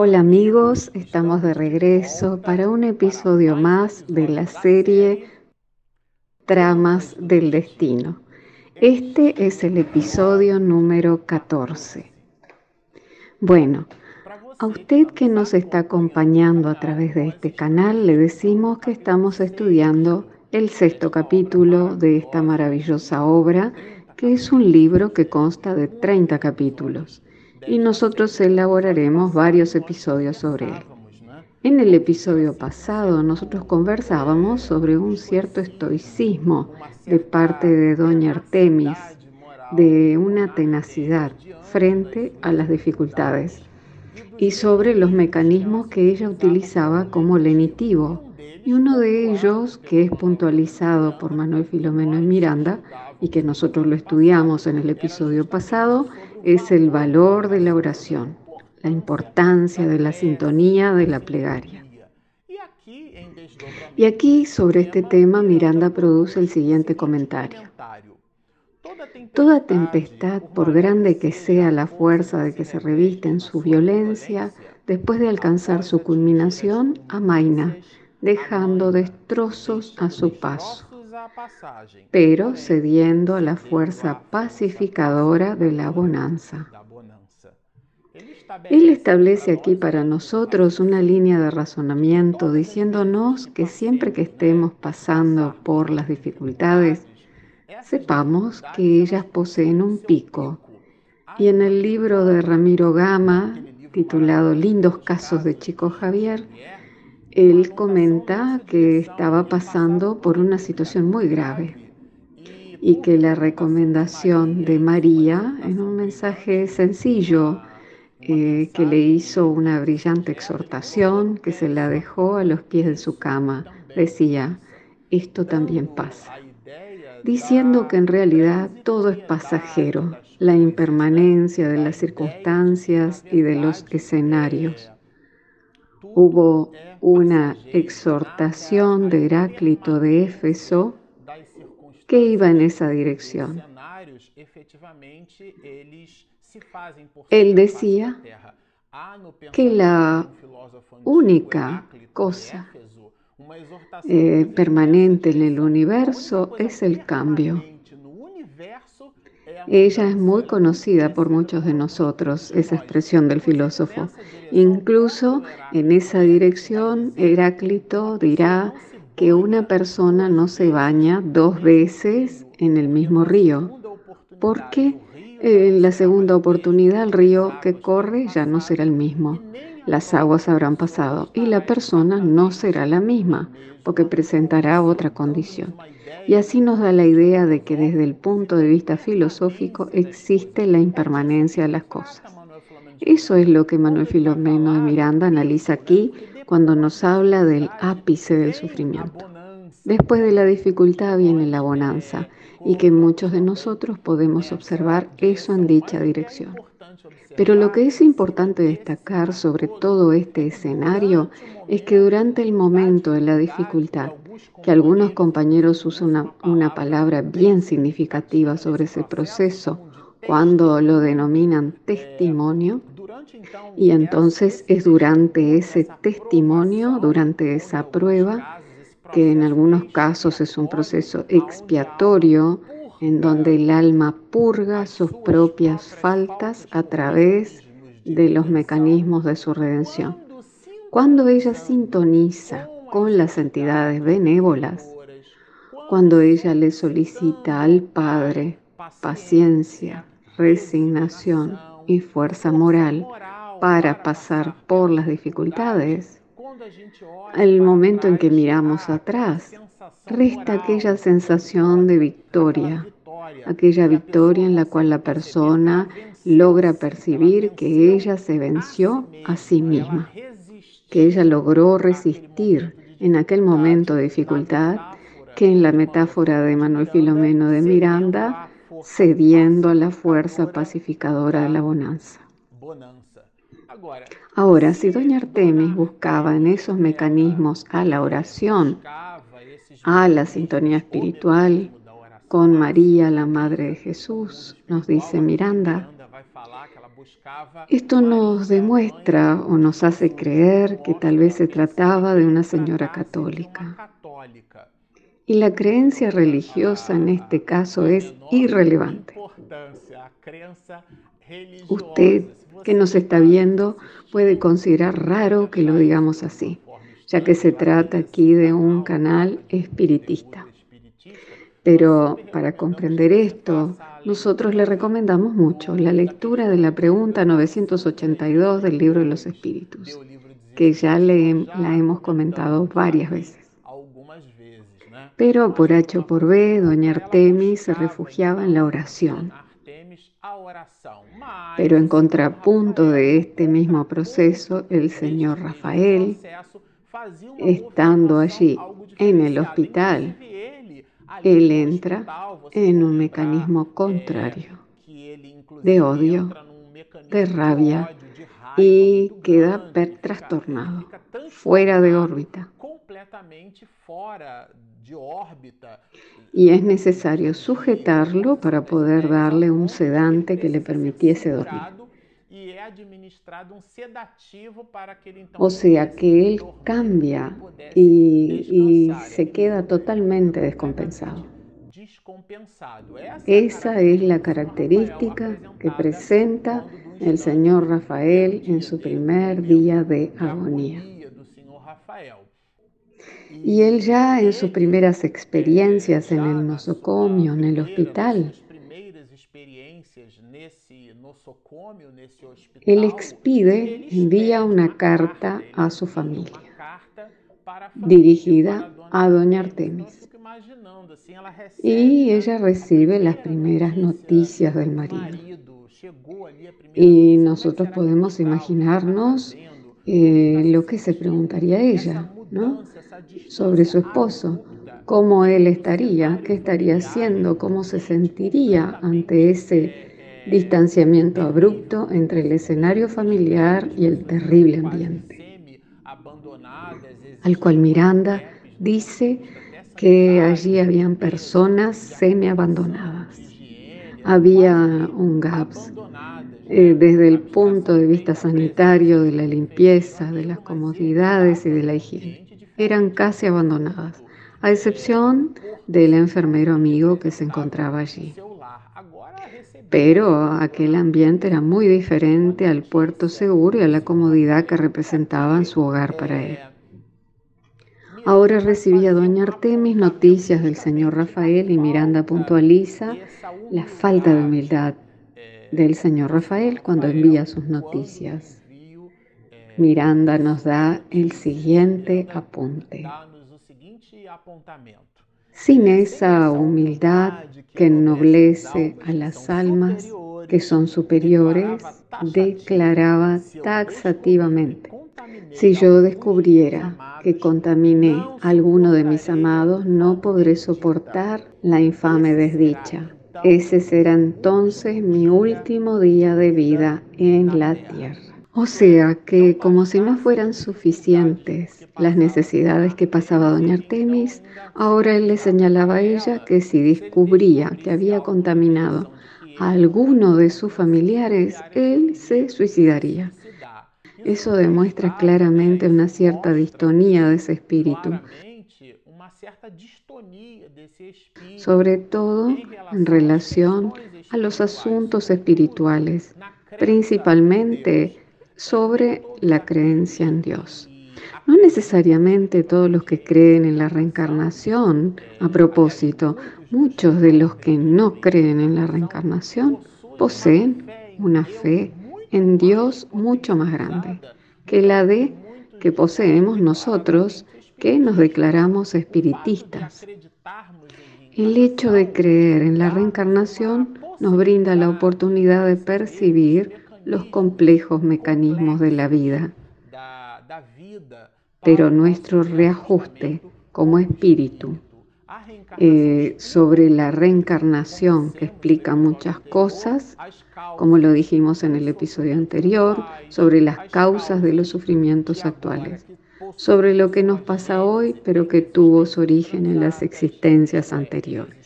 Hola amigos, estamos de regreso para un episodio más de la serie Tramas del Destino. Este es el episodio número 14. Bueno, a usted que nos está acompañando a través de este canal, le decimos que estamos estudiando el sexto capítulo de esta maravillosa obra, que es un libro que consta de 30 capítulos, y nosotros elaboraremos varios episodios sobre él. En el episodio pasado nosotros conversábamos sobre un cierto estoicismo de parte de doña Artemis, de una tenacidad frente a las dificultades y sobre los mecanismos que ella utilizaba como lenitivo. Y uno de ellos, que es puntualizado por Manuel Filomeno y Miranda, y que nosotros lo estudiamos en el episodio pasado, es el valor de la oración, la importancia de la sintonía de la plegaria. Y aquí sobre este tema Miranda produce el siguiente comentario. Toda tempestad, por grande que sea la fuerza de que se reviste en su violencia, después de alcanzar su culminación, amaina, dejando destrozos a su paso, pero cediendo a la fuerza pacificadora de la bonanza. Él establece aquí para nosotros una línea de razonamiento diciéndonos que siempre que estemos pasando por las dificultades, sepamos que ellas poseen un pico. Y en el libro de Ramiro Gama, titulado Lindos casos de Chico Javier, él comenta que estaba pasando por una situación muy grave y que la recomendación de María, en un mensaje sencillo eh, que le hizo una brillante exhortación, que se la dejó a los pies de su cama, decía, esto también pasa diciendo que en realidad todo es pasajero, la impermanencia de las circunstancias y de los escenarios. Hubo una exhortación de Heráclito de Éfeso que iba en esa dirección. Él decía que la única cosa eh, permanente en el universo es el cambio. Ella es muy conocida por muchos de nosotros, esa expresión del filósofo. Incluso en esa dirección, Heráclito dirá que una persona no se baña dos veces en el mismo río, porque en la segunda oportunidad el río que corre ya no será el mismo las aguas habrán pasado y la persona no será la misma, porque presentará otra condición. Y así nos da la idea de que desde el punto de vista filosófico existe la impermanencia de las cosas. Eso es lo que Manuel Filomeno de Miranda analiza aquí cuando nos habla del ápice del sufrimiento. Después de la dificultad viene la bonanza y que muchos de nosotros podemos observar eso en dicha dirección. Pero lo que es importante destacar sobre todo este escenario es que durante el momento de la dificultad, que algunos compañeros usan una, palabra bien significativa sobre ese proceso, cuando lo denominan testimonio, y entonces es durante ese testimonio, durante esa prueba, que en algunos casos es un proceso expiatorio, en donde el alma purga sus propias faltas a través de los mecanismos de su redención. Cuando ella sintoniza con las entidades benévolas, cuando ella le solicita al Padre paciencia, resignación y fuerza moral para pasar por las dificultades, el momento en que miramos atrás resta aquella sensación de victoria, aquella victoria en la cual la persona logra percibir que ella se venció a sí misma, que ella logró resistir en aquel momento de dificultad que en la metáfora de Manuel Filomeno de Miranda, cediendo a la fuerza pacificadora de la bonanza. Ahora, si doña Artemis buscaba en esos mecanismos a la oración, a la sintonía espiritual con María, la Madre de Jesús, nos dice Miranda, Esto nos demuestra o nos hace creer que tal vez se trataba de una señora católica. Y la creencia religiosa en este caso es irrelevante. Usted que nos está viendo puede considerar raro que lo digamos así, ya que se trata aquí de un canal espiritista. Pero para comprender esto, nosotros le recomendamos mucho la lectura de la pregunta 982 del libro de los espíritus, que ya le, la hemos comentado varias veces. Pero por H o por B, doña Artemis se refugiaba en la oración. Pero en contrapunto de este mismo proceso, el señor Rafael, estando allí en el hospital, él entra en un mecanismo contrario de odio, de rabia y queda trastornado, fuera de órbita. Y es necesario sujetarlo para poder darle un sedante que le permitiese dormir. O sea que él cambia y, y se queda totalmente descompensado. Esa es la característica que presenta el señor Rafael en su primer día de agonía. Y él ya en sus primeras experiencias en el nosocomio, en el hospital, él expide, envía una carta a su familia dirigida a doña Artemis. Y ella recibe las primeras noticias del marido. Y nosotros podemos imaginarnos eh, lo que se preguntaría ella, ¿no? Sobre su esposo, cómo él estaría, qué estaría haciendo, cómo se sentiría ante ese distanciamiento abrupto entre el escenario familiar y el terrible ambiente, al cual Miranda dice que allí habían personas semi-abandonadas. Había un GAPS eh, desde el punto de vista sanitario, de la limpieza, de las comodidades y de la higiene. Eran casi abandonadas, a excepción del enfermero amigo que se encontraba allí. Pero aquel ambiente era muy diferente al puerto seguro y a la comodidad que representaban su hogar para él. Ahora recibía doña Artemis noticias del señor Rafael y Miranda puntualiza la falta de humildad del señor Rafael cuando envía sus noticias. Miranda nos da el siguiente apunte. Sin esa humildad que ennoblece a las almas que son superiores, declaraba taxativamente, si yo descubriera que contaminé a alguno de mis amados, no podré soportar la infame desdicha. Ese será entonces mi último día de vida en la tierra. O sea que como si no fueran suficientes las necesidades que pasaba doña Artemis, ahora él le señalaba a ella que si descubría que había contaminado a alguno de sus familiares, él se suicidaría. Eso demuestra claramente una cierta distonía de ese espíritu, sobre todo en relación a los asuntos espirituales, principalmente sobre la creencia en Dios. No necesariamente todos los que creen en la reencarnación, a propósito, muchos de los que no creen en la reencarnación poseen una fe en Dios mucho más grande que la de que poseemos nosotros que nos declaramos espiritistas. El hecho de creer en la reencarnación nos brinda la oportunidad de percibir los complejos mecanismos de la vida. Pero nuestro reajuste como espíritu eh, sobre la reencarnación, que explica muchas cosas, como lo dijimos en el episodio anterior, sobre las causas de los sufrimientos actuales, sobre lo que nos pasa hoy, pero que tuvo su origen en las existencias anteriores.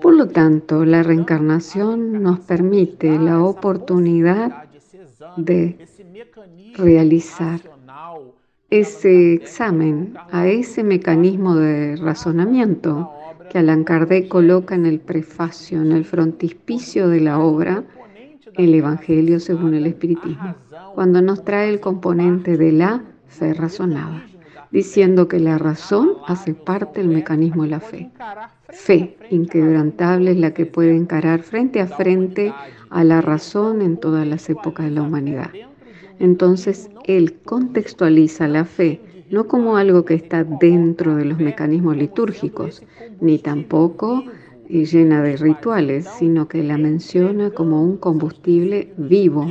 Por lo tanto, la reencarnación nos permite la oportunidad de realizar ese examen a ese mecanismo de razonamiento que Allan Kardec coloca en el prefacio, en el frontispicio de la obra, el Evangelio según el Espiritismo, cuando nos trae el componente de la fe razonada, diciendo que la razón hace parte del mecanismo de la fe. Fe inquebrantable es la que puede encarar frente a frente a la razón en todas las épocas de la humanidad. Entonces, él contextualiza la fe no como algo que está dentro de los mecanismos litúrgicos, ni tampoco llena de rituales, sino que la menciona como un combustible vivo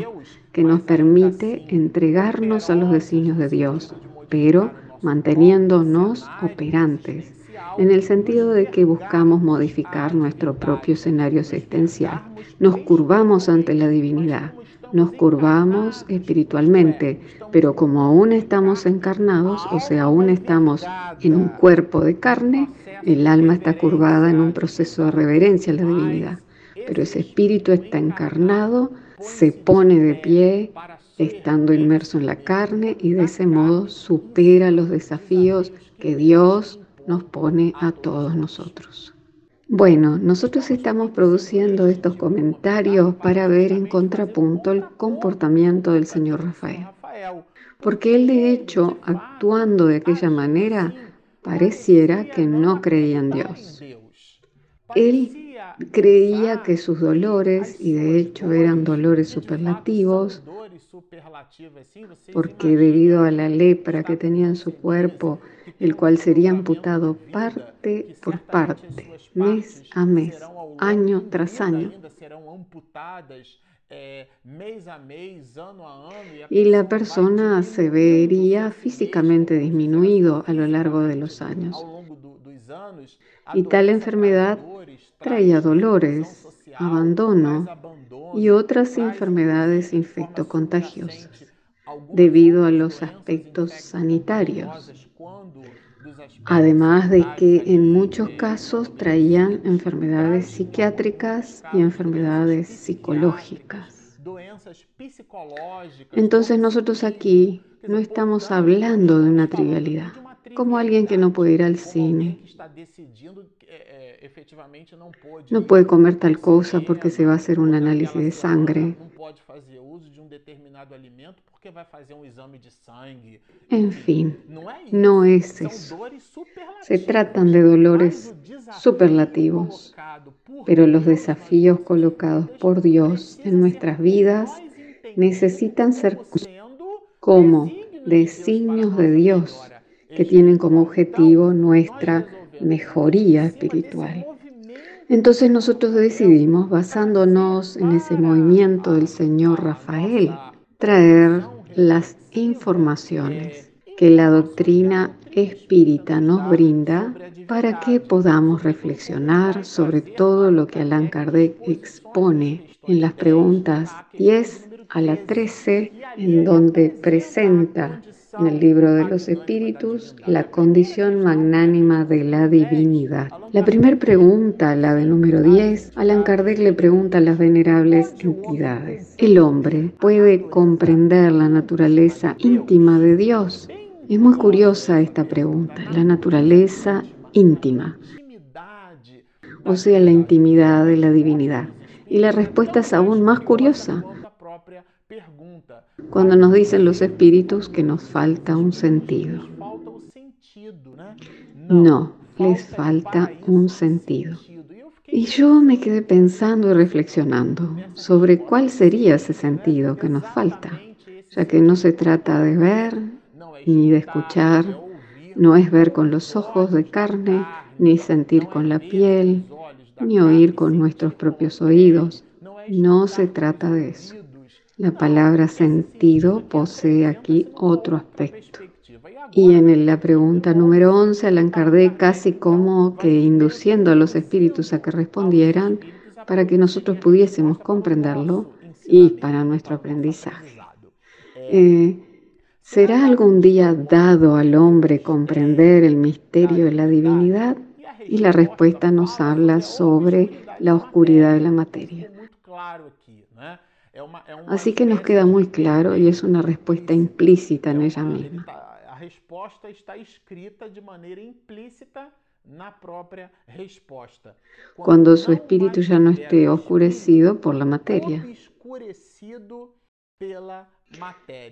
que nos permite entregarnos a los designios de Dios, pero manteniéndonos operantes, en el sentido de que buscamos modificar nuestro propio escenario existencial. Nos curvamos ante la divinidad, nos curvamos espiritualmente, pero como aún estamos encarnados, o sea, aún estamos en un cuerpo de carne, el alma está curvada en un proceso de reverencia a la divinidad. Pero ese espíritu está encarnado, se pone de pie, estando inmerso en la carne y de ese modo supera los desafíos que Dios nos pone a todos nosotros. Bueno, nosotros estamos produciendo estos comentarios para ver en contrapunto el comportamiento del señor Rafael. Porque él de hecho, actuando de aquella manera, pareciera que no creía en Dios. Él creía que sus dolores, y de hecho eran dolores superlativos, porque debido a la lepra que tenía en su cuerpo, el cual sería amputado parte por parte, mes a mes, año tras año. Y la persona se vería físicamente disminuido a lo largo de los años. Y tal enfermedad traía dolores, abandono y otras enfermedades infectocontagiosas debido a los aspectos sanitarios. Además de que en muchos casos traían enfermedades psiquiátricas y enfermedades psicológicas. Entonces nosotros aquí no estamos hablando de una trivialidad, como alguien que no puede ir al cine, no puede comer tal cosa porque se va a hacer un análisis de sangre. En fin, no es eso. Se tratan de dolores superlativos, pero los desafíos colocados por Dios en nuestras vidas necesitan ser como designios de Dios que tienen como objetivo nuestra mejoría espiritual. Entonces nosotros decidimos, basándonos en ese movimiento del señor Rafael, traer las informaciones que la doctrina espírita nos brinda para que podamos reflexionar sobre todo lo que Allan Kardec expone en las preguntas 10 a la 13, en donde presenta en el libro de los espíritus la condición magnánima de la divinidad. La primera pregunta, la de número 10, Alan Kardec le pregunta a las venerables entidades. ¿El hombre puede comprender la naturaleza íntima de Dios? Es muy curiosa esta pregunta, la naturaleza íntima, o sea, la intimidad de la divinidad. Y la respuesta es aún más curiosa cuando nos dicen los espíritus que nos falta un sentido. No, les falta un sentido. Y yo me quedé pensando y reflexionando sobre cuál sería ese sentido que nos falta, ya que no se trata de ver ni de escuchar, no es ver con los ojos de carne, ni sentir con la piel, ni oír con nuestros propios oídos. No se trata de eso. La palabra sentido posee aquí otro aspecto. Y en la pregunta número 11, Allan Kardec casi como que induciendo a los espíritus a que respondieran para que nosotros pudiésemos comprenderlo y para nuestro aprendizaje. Eh, ¿Será algún día dado al hombre comprender el misterio de la divinidad? y la respuesta nos habla sobre la oscuridad de la materia. Así que nos queda muy claro y es una respuesta implícita en ella misma. A resposta está escrita de maneira implícita. Cuando su espíritu ya no esté oscurecido por la materia.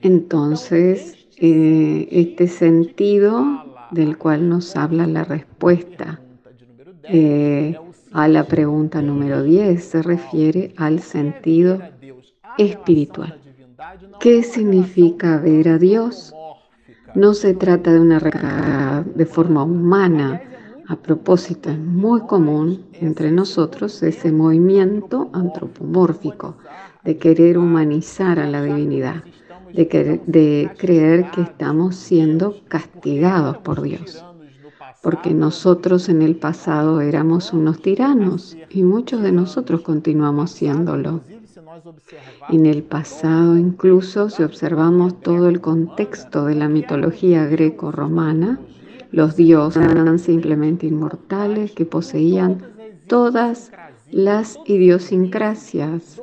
Entonces, eh, este sentido del cual nos habla la respuesta eh, a la pregunta número 10 se refiere al sentido espiritual. ¿Qué significa ver a Dios? No se trata de una de forma humana. A propósito, es muy común entre nosotros ese movimiento antropomórfico de querer humanizar a la divinidad, de, de creer que estamos siendo castigados por Dios porque nosotros en el pasado éramos unos tiranos y muchos de nosotros continuamos siéndolo. En el pasado incluso, si observamos todo el contexto de la mitología greco-romana, los dioses eran simplemente inmortales que poseían todas las idiosincrasias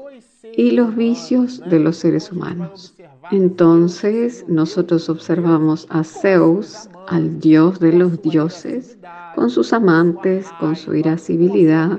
y los vicios de los seres humanos. Entonces nosotros observamos a Zeus, al dios de los dioses, con sus amantes, con su irascibilidad,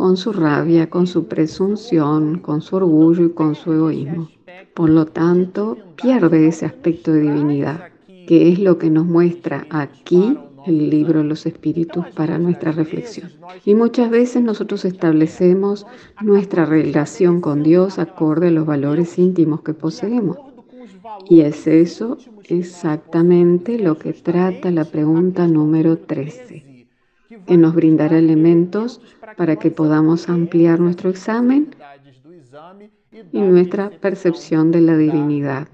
con su rabia, con su presunción, con su orgullo y con su egoísmo. Por lo tanto, pierde ese aspecto de divinidad, que es lo que nos muestra aquí el libro los espíritus para nuestra reflexión. Y muchas veces nosotros establecemos nuestra relación con Dios acorde a los valores íntimos que poseemos. Y es eso exactamente lo que trata la pregunta número 13, que nos brindará elementos para que podamos ampliar nuestro examen y nuestra percepción de la divinidad.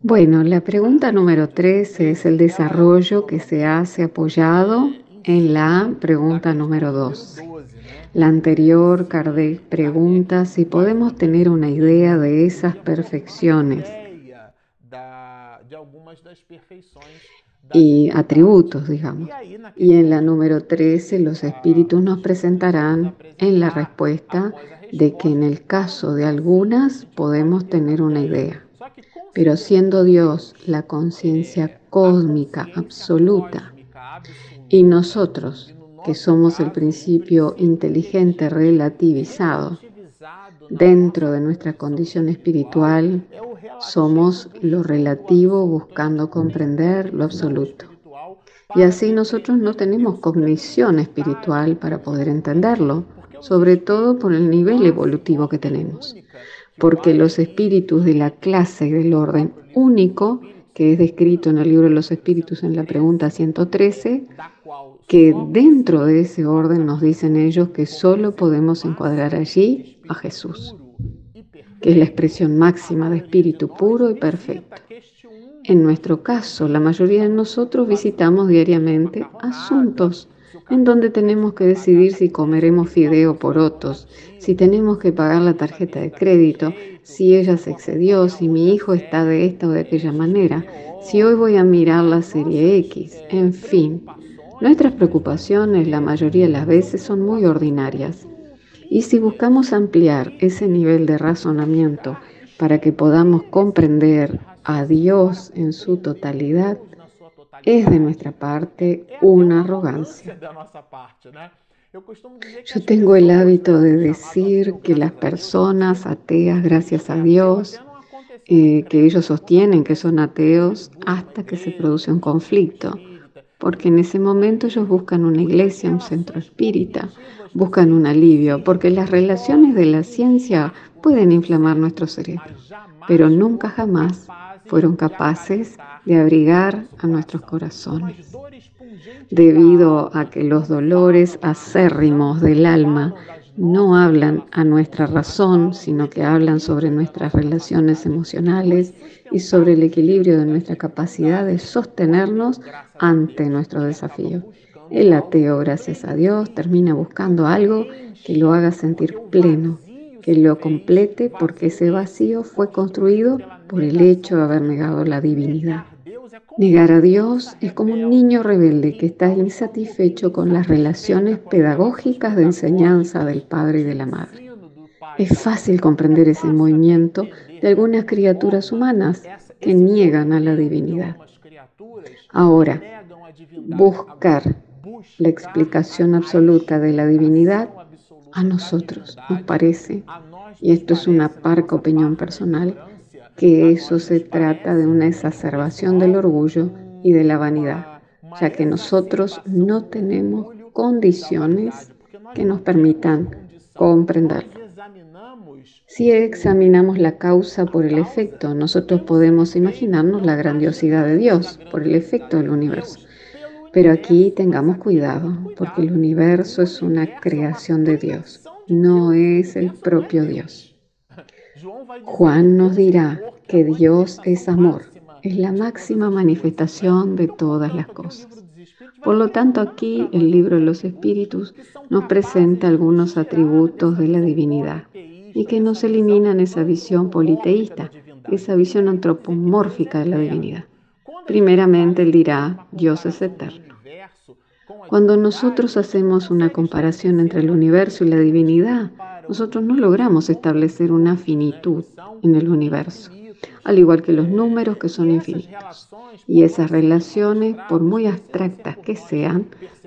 Bueno, la pregunta número 13 es el desarrollo que se hace apoyado en la pregunta número 12. La anterior, Kardec pregunta si podemos tener una idea de esas perfecciones y atributos, digamos. Y en la número 13, los espíritus nos presentarán en la respuesta de que en el caso de algunas podemos tener una idea. Pero siendo Dios la conciencia cósmica absoluta y nosotros que somos el principio inteligente relativizado. Dentro de nuestra condición espiritual somos lo relativo buscando comprender lo absoluto. Y así nosotros no tenemos cognición espiritual para poder entenderlo, sobre todo por el nivel evolutivo que tenemos. Porque los espíritus de la clase del orden único, que es descrito en el libro de los espíritus en la pregunta 113, que dentro de ese orden nos dicen ellos que solo podemos encuadrar allí a Jesús, que es la expresión máxima de espíritu puro y perfecto. En nuestro caso, la mayoría de nosotros visitamos diariamente asuntos en donde tenemos que decidir si comeremos fideo por otros, si tenemos que pagar la tarjeta de crédito, si ella se excedió, si mi hijo está de esta o de aquella manera, si hoy voy a mirar la serie X, en fin. Nuestras preocupaciones la mayoría de las veces son muy ordinarias y si buscamos ampliar ese nivel de razonamiento para que podamos comprender a Dios en su totalidad, es de nuestra parte una arrogancia. Yo tengo el hábito de decir que las personas ateas, gracias a Dios, eh, que ellos sostienen que son ateos hasta que se produce un conflicto porque en ese momento ellos buscan una iglesia, un centro espírita, buscan un alivio, porque las relaciones de la ciencia pueden inflamar nuestro cerebro, pero nunca jamás fueron capaces de abrigar a nuestros corazones. Debido a que los dolores acérrimos del alma no hablan a nuestra razón, sino que hablan sobre nuestras relaciones emocionales y sobre el equilibrio de nuestra capacidad de sostenernos ante nuestro desafío. El ateo, gracias a Dios, termina buscando algo que lo haga sentir pleno, que lo complete porque ese vacío fue construido por el hecho de haber negado la divinidad. Negar a Dios es como un niño rebelde que está insatisfecho con las relaciones pedagógicas de enseñanza del padre y de la madre. Es fácil comprender ese movimiento de algunas criaturas humanas que niegan a la divinidad. Ahora, buscar la explicación absoluta de la divinidad a nosotros nos parece, y esto es una parca opinión personal, que eso se trata de una exacerbación del orgullo y de la vanidad, ya que nosotros no tenemos condiciones que nos permitan comprenderlo. Si examinamos la causa por el efecto, nosotros podemos imaginarnos la grandiosidad de Dios por el efecto del universo. Pero aquí tengamos cuidado, porque el universo es una creación de Dios, no es el propio Dios. Juan nos dirá que Dios es amor, es la máxima manifestación de todas las cosas. Por lo tanto, aquí el libro de los espíritus nos presenta algunos atributos de la divinidad y que nos eliminan esa visión politeísta, esa visión antropomórfica de la divinidad. Primeramente, él dirá, Dios es eterno. Cuando nosotros hacemos una comparación entre el universo y la divinidad, nosotros no logramos establecer una finitud en el universo, al igual que los números que son infinitos. Y esas relaciones, por muy abstractas que sean,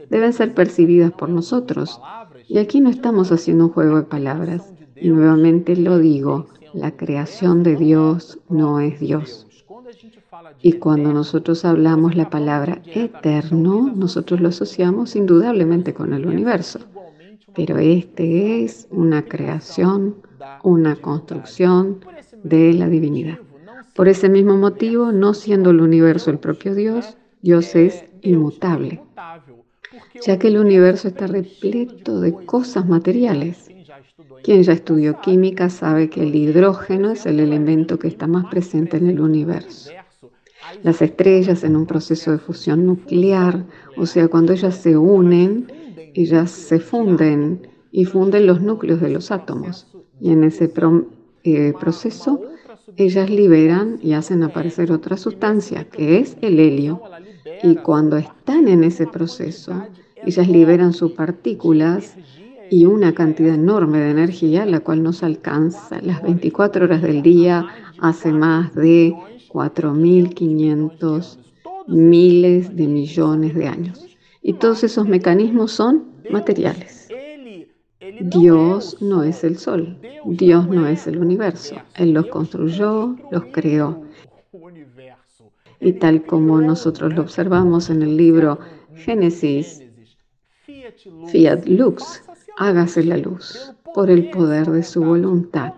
deben ser percibidas por nosotros. Y aquí no estamos haciendo un juego de palabras, y nuevamente lo digo, la creación de Dios no es Dios. Y cuando nosotros hablamos la palabra eterno, nosotros lo asociamos indudablemente con el universo. Pero este es una creación, una construcción de la divinidad. Por ese mismo motivo, no siendo el universo el propio Dios, Dios es inmutable, ya que el universo está repleto de cosas materiales quien ya estudió química sabe que el hidrógeno es el elemento que está más presente en el universo. Las estrellas en un proceso de fusión nuclear, o sea, cuando ellas se unen, ellas se funden y funden los núcleos de los átomos. Y en ese eh, proceso, ellas liberan y hacen aparecer otra sustancia, que es el helio. Y cuando están en ese proceso, ellas liberan sus partículas y una cantidad enorme de energía, la cual nos alcanza las 24 horas del día hace más de 4.500 miles de millones de años. Y todos esos mecanismos son materiales. Dios no es el sol, Dios no es el universo. Él los construyó, los creó. Y tal como nosotros lo observamos en el libro Génesis, Fiat Lux, hágase la luz por el poder de su voluntad.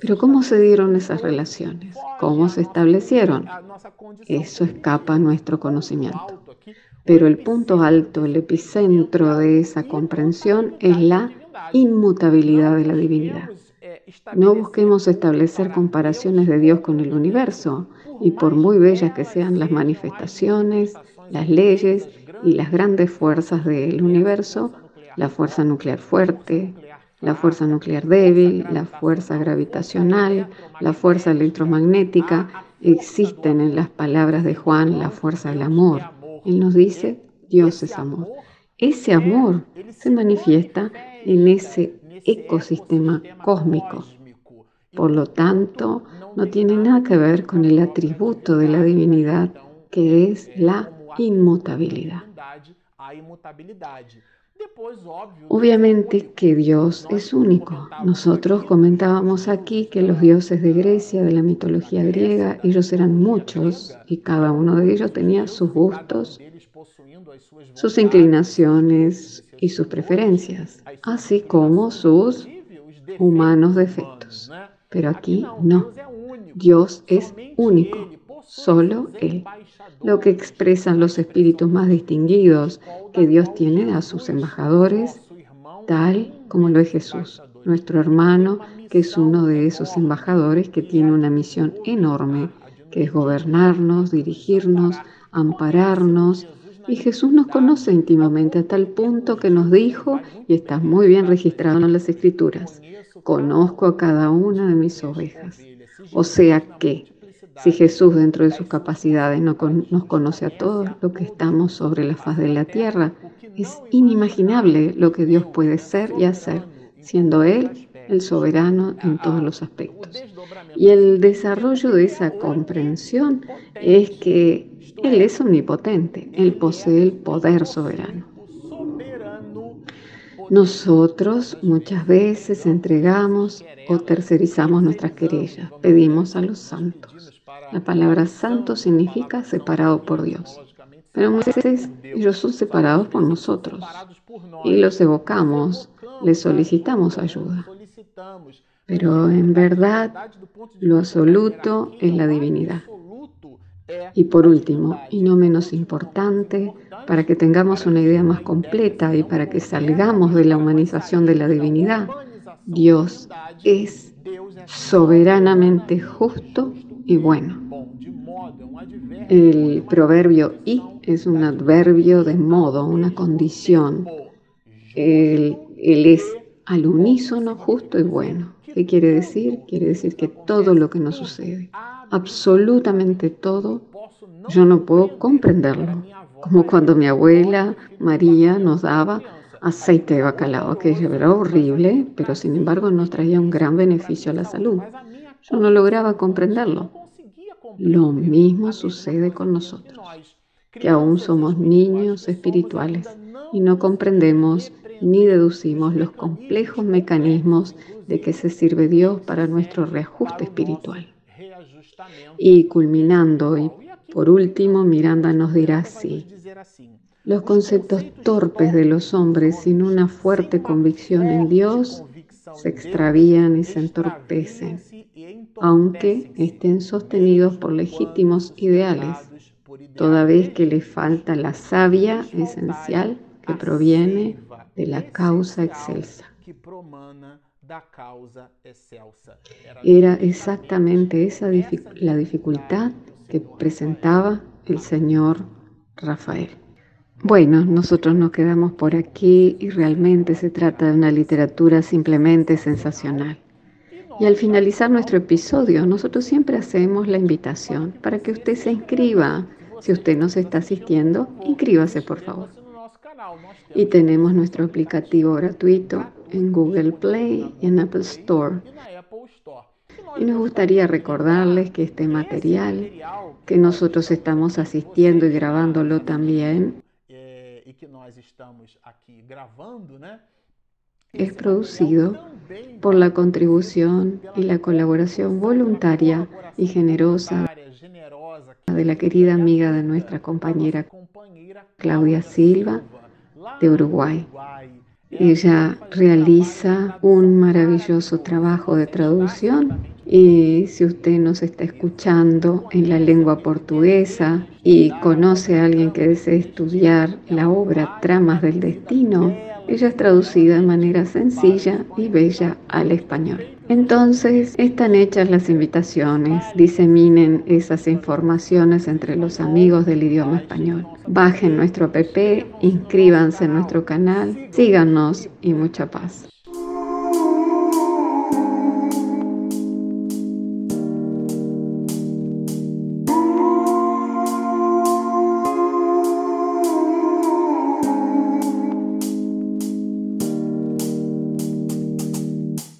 Pero ¿cómo se dieron esas relaciones? ¿Cómo se establecieron? Eso escapa a nuestro conocimiento. Pero el punto alto, el epicentro de esa comprensión es la inmutabilidad de la divinidad. No busquemos establecer comparaciones de Dios con el universo, y por muy bellas que sean las manifestaciones, las leyes y las grandes fuerzas del universo, la fuerza nuclear fuerte, la fuerza nuclear débil, la fuerza gravitacional, la fuerza electromagnética, existen en las palabras de Juan la fuerza del amor. Él nos dice, Dios es amor. Ese amor se manifiesta en ese ecosistema cósmico. Por lo tanto, no tiene nada que ver con el atributo de la divinidad, que es la inmutabilidad. Obviamente que Dios es único. Nosotros comentábamos aquí que los dioses de Grecia, de la mitología griega, ellos eran muchos y cada uno de ellos tenía sus gustos, sus inclinaciones y sus preferencias, así como sus humanos defectos. Pero aquí no. Dios es único, solo Él lo que expresan los espíritus más distinguidos que Dios tiene a sus embajadores, tal como lo es Jesús, nuestro hermano, que es uno de esos embajadores que tiene una misión enorme, que es gobernarnos, dirigirnos, ampararnos. Y Jesús nos conoce íntimamente a tal punto que nos dijo, y está muy bien registrado en las escrituras, conozco a cada una de mis ovejas. O sea que Si Jesús dentro de sus capacidades no nos conoce a todos lo que estamos sobre la faz de la tierra, es inimaginable lo que Dios puede ser y hacer, siendo Él el soberano en todos los aspectos. Y el desarrollo de esa comprensión es que Él es omnipotente, Él posee el poder soberano. Nosotros muchas veces entregamos o tercerizamos nuestras querellas, pedimos a los santos. La palabra santo significa separado por Dios. Pero muchas veces ellos son separados por nosotros y los evocamos, les solicitamos ayuda. Pero en verdad lo absoluto es la divinidad. Y por último, y no menos importante, para que tengamos una idea más completa y para que salgamos de la humanización de la divinidad, Dios es soberanamente justo y bueno. El proverbio y es un adverbio de modo, una condición. Él, él es al unísono justo y bueno. ¿Qué quiere decir? Quiere decir que todo lo que nos sucede, absolutamente todo, yo no puedo comprenderlo. Como cuando mi abuela María nos daba aceite de bacalao, que era horrible, pero sin embargo nos traía un gran beneficio a la salud. Yo no lograba comprenderlo. Lo mismo sucede con nosotros, que aún somos niños espirituales y no comprendemos ni deducimos los complejos mecanismos de que se sirve Dios para nuestro reajuste espiritual. Y culminando, y por último, Miranda nos dirá así, los conceptos torpes de los hombres sin una fuerte convicción en Dios se extravían y se entorpecen, aunque estén sostenidos por legítimos ideales, toda vez que le falta la savia esencial que proviene de la causa excelsa. Era exactamente esa la dificultad que presentaba el señor Rafael. Bueno, nosotros nos quedamos por aquí y realmente se trata de una literatura simplemente sensacional. Y al finalizar nuestro episodio, nosotros siempre hacemos la invitación para que usted se inscriba. Si usted nos está asistiendo, inscríbase por favor. Y tenemos nuestro aplicativo gratuito en Google Play y en Apple Store. Y nos gustaría recordarles que este material que nosotros estamos asistiendo y grabándolo también es producido por la contribución y la colaboración voluntaria y generosa de la querida amiga de nuestra compañera Claudia Silva de Uruguay. Ella realiza un maravilloso trabajo de traducción y si usted nos está escuchando en la lengua portuguesa y conoce a alguien que desee estudiar la obra Tramas del Destino, ella es traducida de manera sencilla y bella al español. Entonces, están hechas las invitaciones, diseminen esas informaciones entre los amigos del idioma español. Bajen nuestro app, inscríbanse en nuestro canal, síganos y mucha paz.